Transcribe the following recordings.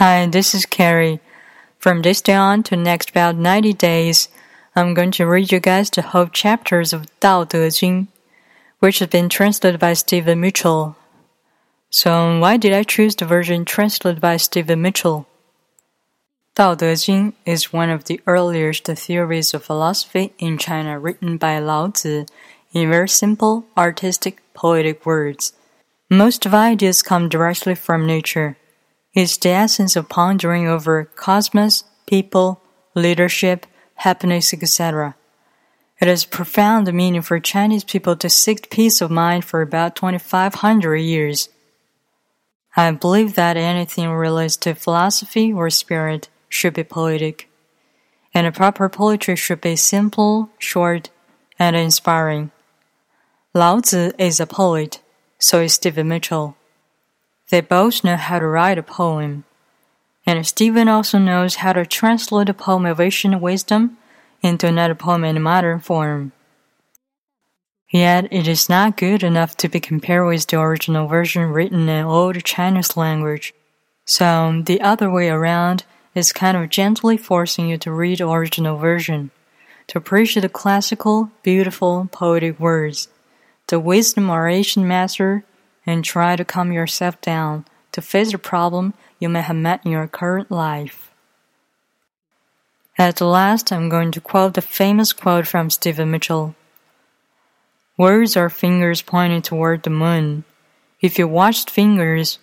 Hi, this is Carrie. From this day on to next about 90 days, I'm going to read you guys the whole chapters of Dao De Jing, which has been translated by Stephen Mitchell. So, why did I choose the version translated by Stephen Mitchell? Dao De Jing is one of the earliest theories of philosophy in China written by Lao Tzu in very simple, artistic, poetic words. Most of ideas come directly from nature. It's the essence of pondering over cosmos, people, leadership, happiness, etc. It has profound meaning for Chinese people to seek peace of mind for about 2500 years. I believe that anything relates to philosophy or spirit should be poetic, and a proper poetry should be simple, short, and inspiring. Lao Tzu is a poet, so is Stephen Mitchell. They both know how to write a poem, and Stephen also knows how to translate a poem of ancient wisdom into another poem in modern form. Yet it is not good enough to be compared with the original version written in old Chinese language. So the other way around is kind of gently forcing you to read the original version, to appreciate the classical, beautiful, poetic words, the wisdom or ancient master, and try to calm yourself down to face the problem you may have met in your current life. At last, I'm going to quote the famous quote from Stephen Mitchell. Words are fingers pointing toward the moon. If you watch fingers,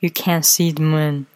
you can't see the moon.